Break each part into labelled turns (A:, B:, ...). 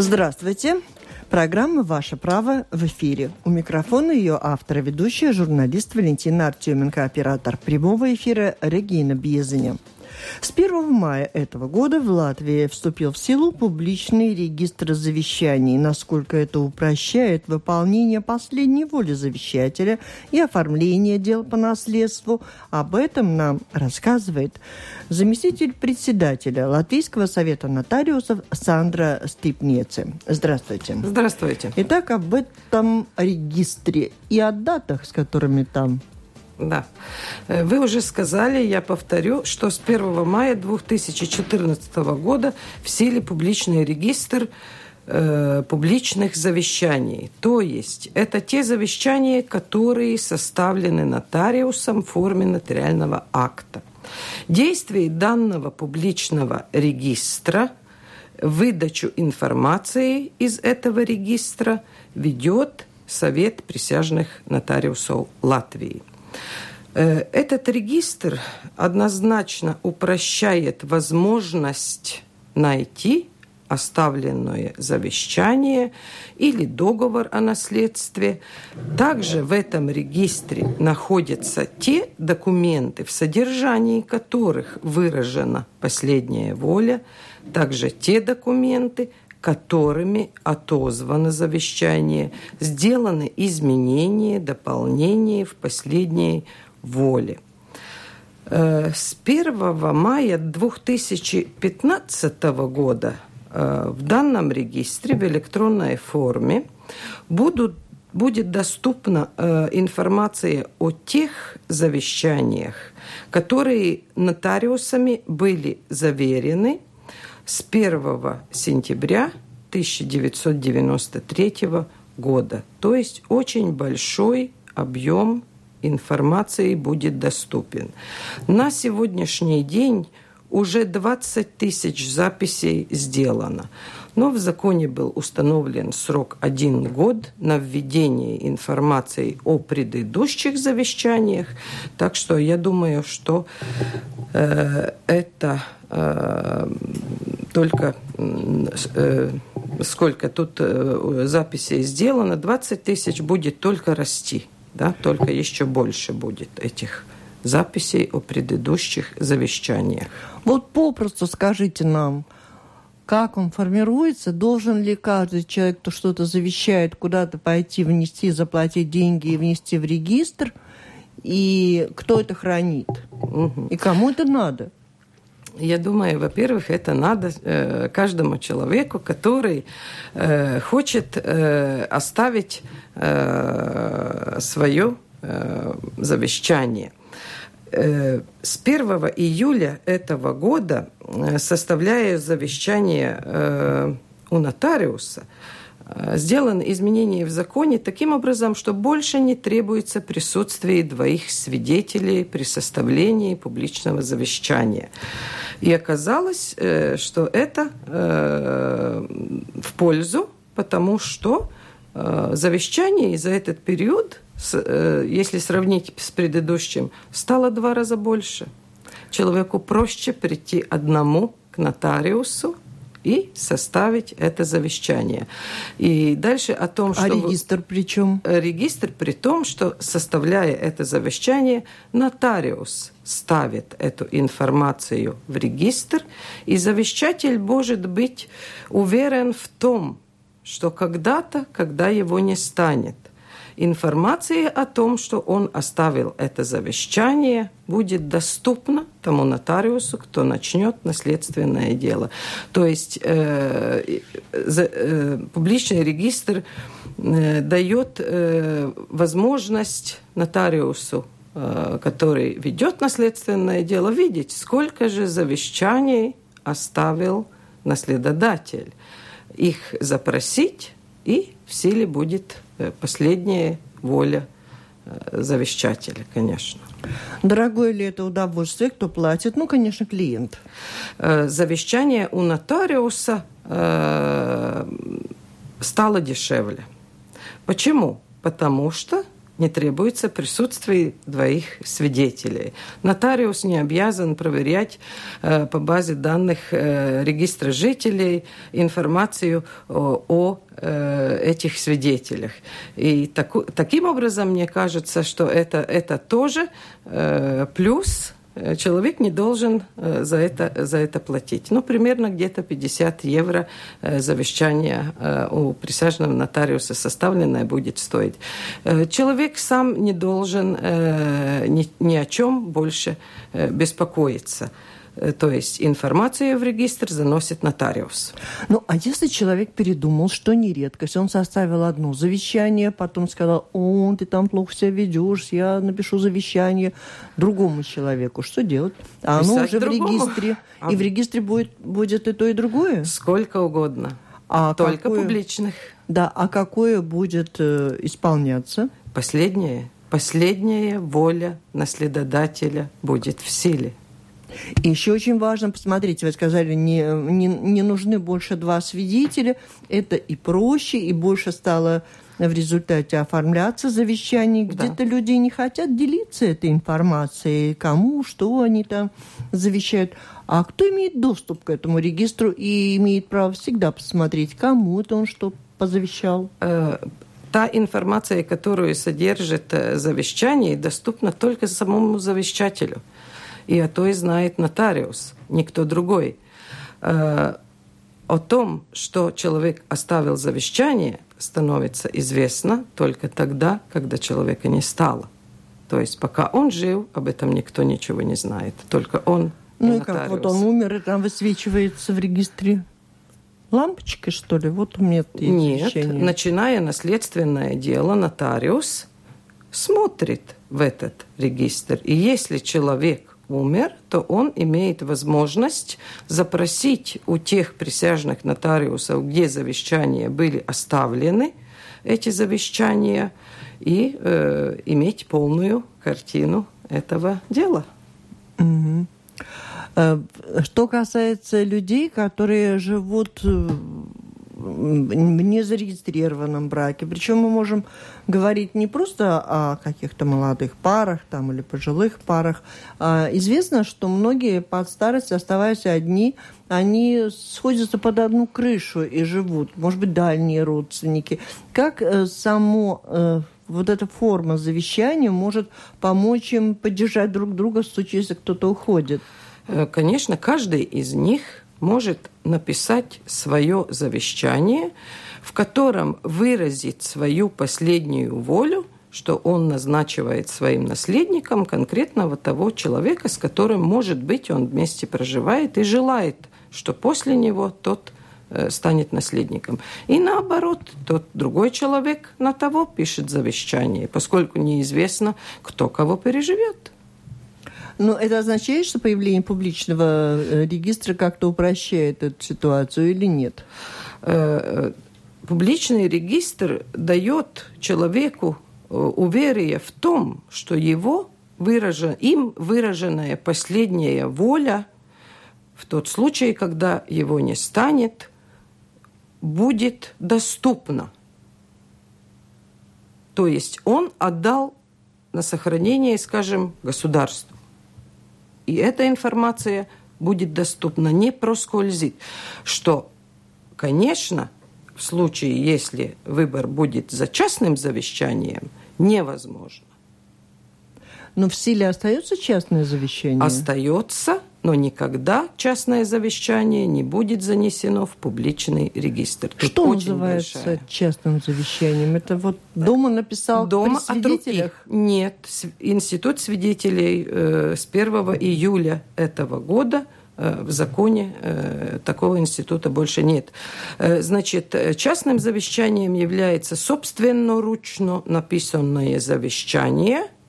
A: Здравствуйте. Программа «Ваше право» в эфире. У микрофона ее автор и ведущая, журналист Валентина Артеменко, оператор прямого эфира Регина Бьезеня. С 1 мая этого года в Латвии вступил в силу публичный регистр завещаний, насколько это упрощает выполнение последней воли завещателя и оформление дел по наследству. Об этом нам рассказывает заместитель председателя Латвийского совета нотариусов Сандра Степнеце. Здравствуйте.
B: Здравствуйте.
A: Итак, об этом регистре и о датах, с которыми там
B: да. Э, вы уже сказали, я повторю, что с 1 мая 2014 года в силе публичный регистр э, публичных завещаний. То есть это те завещания, которые составлены нотариусом в форме нотариального акта. Действие данного публичного регистра, выдачу информации из этого регистра ведет Совет присяжных нотариусов Латвии. Э, этот регистр однозначно упрощает возможность найти оставленное завещание или договор о наследстве. Также в этом регистре находятся те документы, в содержании которых выражена последняя воля, также те документы, которыми отозвано завещание, сделаны изменения, дополнения в последней воле. Э, с 1 мая 2015 года э, в данном регистре в электронной форме будут, будет доступна э, информация о тех завещаниях, которые нотариусами были заверены с 1 сентября 1993 года. То есть очень большой объем информации будет доступен. На сегодняшний день уже 20 тысяч записей сделано. Но в законе был установлен срок один год на введение информации о предыдущих завещаниях. Так что я думаю, что э, это э, только э, сколько тут э, записей сделано, 20 тысяч будет только расти. Да, только еще больше будет этих записей о предыдущих завещаниях.
A: Вот попросту скажите нам, как он формируется, должен ли каждый человек, кто что-то завещает, куда-то пойти, внести, заплатить деньги и внести в регистр, и кто это хранит, угу. и кому это надо?
B: Я думаю, во-первых, это надо э, каждому человеку, который э, хочет э, оставить э, свое э, завещание. Э, с 1 июля этого года, э, составляя завещание э, у нотариуса, сделаны изменения в законе таким образом, что больше не требуется присутствие двоих свидетелей при составлении публичного завещания. И оказалось, что это в пользу, потому что завещание за этот период Э, если сравнить с предыдущим, стало два раза больше. Человеку проще прийти одному к нотариусу и составить это завещание. И дальше о том, а что...
A: А регистр при чем?
B: Э, регистр при том, что составляя это завещание, нотариус ставит эту информацию в регистр, и завещатель может быть уверен в том, что когда-то, когда его не станет, информация о том, что он оставил это завещание, будет доступна тому нотариусу, кто начнет наследственное дело. То есть э, э, публичный регистр э, дает э, возможность нотариусу э, который ведет наследственное дело, видеть, сколько же завещаний оставил наследодатель. Их запросить, и в силе будет Э, последняя воля э, завещателя, конечно.
A: Дорогое ли это удовольствие? Кто платит? Ну, конечно, клиент.
B: Э, завещание у нотариуса стало дешевле. Почему? Потому что не требуется присутствие двоих свидетелей. Нотариус не обязан проверять э, по базе данных э, регистра жителей информацию о, о э, этих свидетелях. И таку, таким образом, мне кажется, что это, это тоже э, плюс человек не должен э, за это, за это платить. Ну, примерно где-то 50 евро э, завещание у присяжного нотариуса составленное будет стоить. Человек сам не должен ни, ни о чем больше беспокоиться. Э, то есть информацию в регистр заносит нотариус.
A: Ну, а если человек передумал, что не редкость, он составил одно завещание, потом сказал, о, ты там плохо себя ведешь, я напишу завещание другому человеку, что делать? А оно уже другому. в регистре, а... и в регистре будет, будет и то, и другое?
B: Сколько угодно. А Только какое... публичных.
A: Да, а какое будет э, исполняться?
B: Последнее. Последняя воля наследодателя будет в силе.
A: И еще очень важно, посмотрите, вы сказали, не, не, не нужны больше два свидетеля. Это и проще, и больше стало в результате оформляться завещание. Где-то да. люди не хотят делиться этой информацией, кому, что они там завещают. А кто имеет доступ к этому регистру и имеет право всегда посмотреть, кому это он что позавещал?
B: Э, та информация, которую содержит э, завещание, доступна только самому завещателю и о той знает нотариус, никто другой. Э, о том, что человек оставил завещание, становится известно только тогда, когда человека не стало. То есть пока он жил, об этом никто ничего не знает. Только он
A: Ну и как, вот он умер, и там высвечивается в регистре лампочкой, что ли? Вот у меня
B: Нет, завещание. начиная наследственное дело, нотариус смотрит в этот регистр. И если человек умер, то он имеет возможность запросить у тех присяжных нотариусов, где завещания были оставлены, эти завещания, и э, иметь полную картину этого дела.
A: Угу. Что касается людей, которые живут э, в незарегистрированном браке. Причем мы можем говорить не просто о каких-то молодых парах там, или пожилых парах. А известно, что многие под старость, оставаясь одни, они сходятся под одну крышу и живут. Может быть, дальние родственники. Как э, само э, вот эта форма завещания может помочь им поддержать друг друга в случае, если кто-то уходит?
B: Э, конечно, каждый из них может написать свое завещание, в котором выразить свою последнюю волю, что он назначивает своим наследником конкретного того человека, с которым, может быть, он вместе проживает и желает, что после него тот э, станет наследником. И наоборот, тот другой человек на того пишет завещание, поскольку неизвестно, кто кого переживет.
A: Но это означает, что появление публичного э, регистра как-то упрощает эту ситуацию или нет?
B: Э, публичный регистр дает человеку э, уверие в том, что его выражен, им выраженная последняя воля в тот случай, когда его не станет, будет доступна. То есть он отдал на сохранение, скажем, государству. И эта информация будет доступна, не проскользит. Что, конечно, в случае, если выбор будет за частным завещанием, невозможно.
A: Но в силе остается частное завещание?
B: Остается, но никогда частное завещание не будет занесено в публичный регистр.
A: Тут Что называется большая. частным завещанием? Это вот дома написал
B: дома при свидетелях? От руки. Нет, институт свидетелей э, с 1 июля этого года э, в законе э, такого института больше нет. Э, значит, частным завещанием является собственноручно написанное завещание –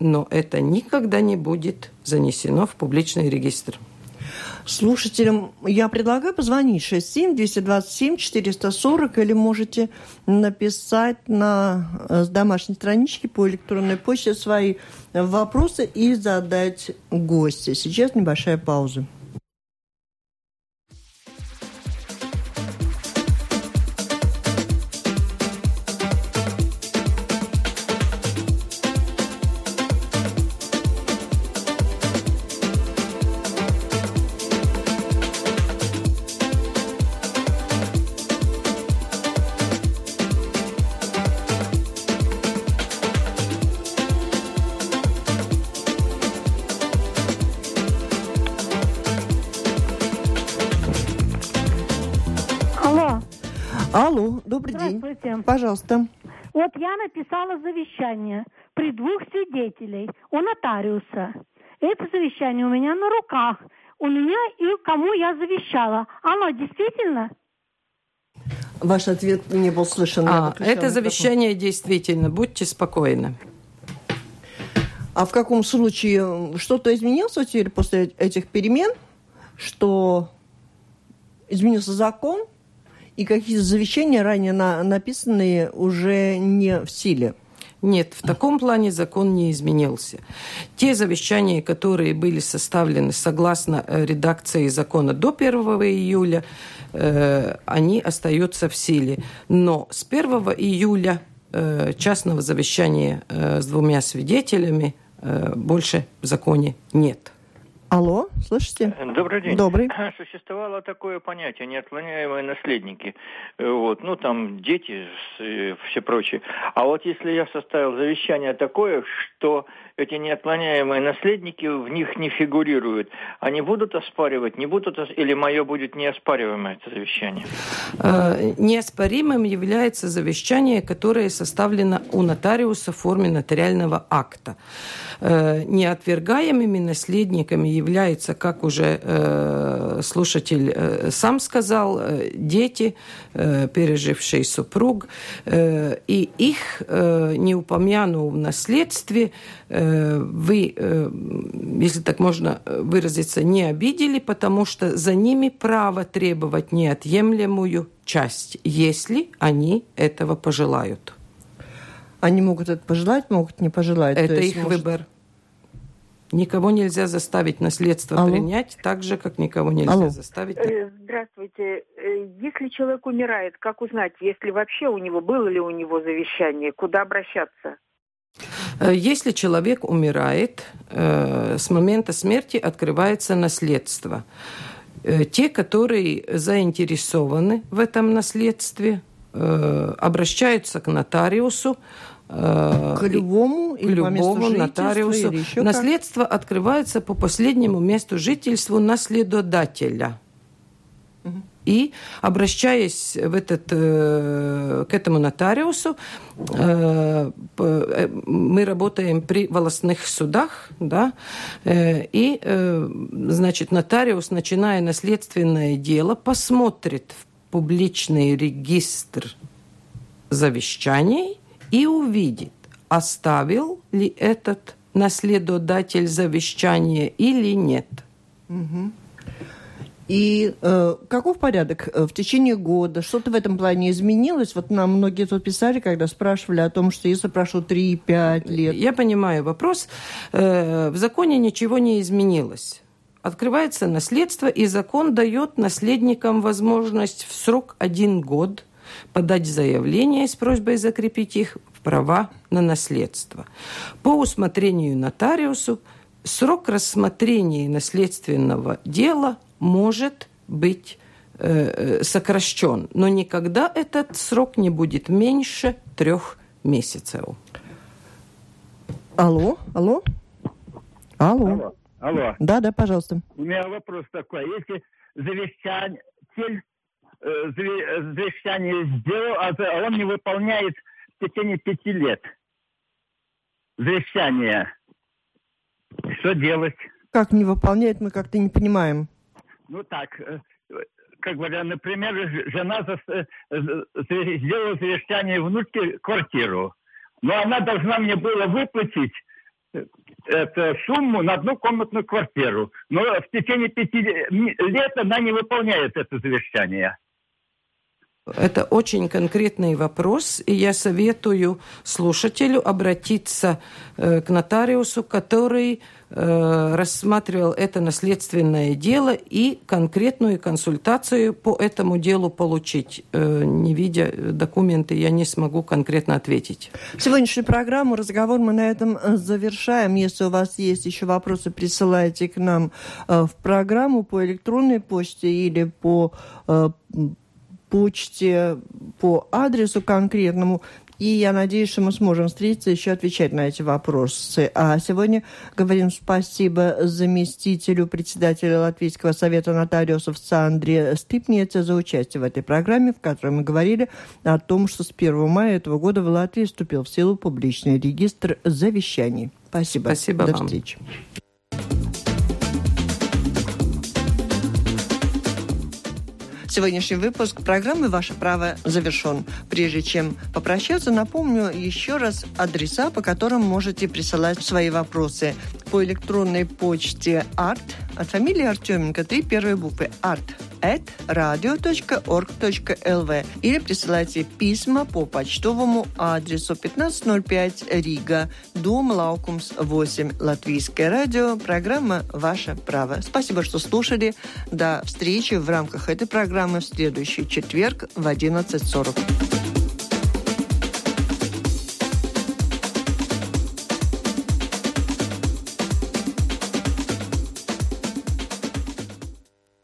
B: но это никогда не будет занесено в публичный регистр.
A: Слушателям я предлагаю позвонить 67-227-440 или можете написать на э, домашней страничке по электронной почте свои вопросы и задать гости. Сейчас небольшая пауза.
C: Алло,
A: добрый день. Пожалуйста.
C: Вот я написала завещание при двух свидетелей у нотариуса. Это завещание у меня на руках. У меня и кому я завещала. Оно действительно?
A: Ваш ответ не был слышен.
B: А, это завещание действительно. Будьте спокойны.
A: А в каком случае что-то изменилось теперь после этих перемен, что изменился закон, и какие-то завещания ранее на, написанные уже не в силе?
B: Нет, в таком плане закон не изменился. Те завещания, которые были составлены согласно э, редакции закона до 1 июля, э, они остаются в силе. Но с 1 июля э, частного завещания с двумя свидетелями больше в законе нет.
A: Алло, слышите?
D: Добрый день.
A: Добрый.
D: Существовало такое понятие неотклоняемые наследники. Вот, ну там дети, все прочее. А вот если я составил завещание такое, что эти неотклоняемые наследники в них не фигурируют, они будут оспаривать, не будут, или мое будет неоспариваемое это завещание?
B: Э, неоспоримым является завещание, которое составлено у нотариуса в форме нотариального акта. Э, неотвергаемыми наследниками являются, как уже э, слушатель э, сам сказал, дети, переживший супруг, и их, не упомянув в наследстве, вы, если так можно выразиться, не обидели, потому что за ними право требовать неотъемлемую часть, если они этого пожелают.
A: Они могут это пожелать, могут не пожелать.
B: Это их может... выбор. Никого нельзя заставить наследство Алло. принять, так же, как никого нельзя Алло. заставить.
E: Э, здравствуйте. Э, если человек умирает, как узнать, если вообще у него было ли у него завещание, куда обращаться?
B: Э, если человек умирает, с момента смерти открывается наследство. Те, которые заинтересованы в этом наследстве, обращаются к нотариусу,
A: Э, к любому,
B: к любому нотариусу. Наследство как? открывается по последнему месту жительству наследодателя. Угу. И обращаясь в этот, э, к этому нотариусу, э, мы работаем при волостных судах, да, и, значит, нотариус, начиная наследственное дело, посмотрит в публичный регистр завещаний и увидит, оставил ли этот наследодатель завещание или нет.
A: Угу. И э, каков порядок э, в течение года? Что-то в этом плане изменилось? Вот нам многие тут писали, когда спрашивали о том, что если прошло 3-5 лет.
B: Я понимаю вопрос. Э, в законе ничего не изменилось. Открывается наследство, и закон дает наследникам возможность в срок один год – подать заявление с просьбой закрепить их в права на наследство. По усмотрению нотариусу срок рассмотрения наследственного дела может быть э, э сокращен, но никогда этот срок не будет меньше трех месяцев.
A: Алло, алло, алло.
F: Алло. Алло.
A: Да, да, пожалуйста.
F: У меня вопрос такой. Если завещание, Э, завещание сделал, а, а он не выполняет в течение пяти лет завещание. Что делать?
A: Как не выполняет, мы как-то не понимаем.
F: Ну так, э, как говоря, например, жена э, сделала завещание внучке квартиру. Но она должна мне была выплатить эту сумму на одну комнатную квартиру. Но в течение пяти лет она не выполняет это завещание.
B: Это очень конкретный вопрос, и я советую слушателю обратиться э, к нотариусу, который э, рассматривал это наследственное дело и конкретную консультацию по этому делу получить. Э, не видя документы, я не смогу конкретно ответить.
A: Сегодняшнюю программу, разговор мы на этом завершаем. Если у вас есть еще вопросы, присылайте к нам в программу по электронной почте или по почте, по адресу конкретному. И я надеюсь, что мы сможем встретиться еще отвечать на эти вопросы. А сегодня говорим спасибо заместителю председателя Латвийского совета нотариусов Сандре Стыпнице за участие в этой программе, в которой мы говорили о том, что с 1 мая этого года в Латвии вступил в силу публичный регистр завещаний. Спасибо.
B: Спасибо
A: До
B: вам.
A: встречи. Сегодняшний выпуск программы «Ваше право» завершен. Прежде чем попрощаться, напомню еще раз адреса, по которым можете присылать свои вопросы. По электронной почте art от фамилии Артеменко три первые буквы art at radio.org.lv или присылайте письма по почтовому адресу 1505 Рига, Дома Лаукумс 8, Латвийское радио, программа «Ваше право». Спасибо, что слушали. До встречи в рамках этой программы в следующий четверг в 11.40.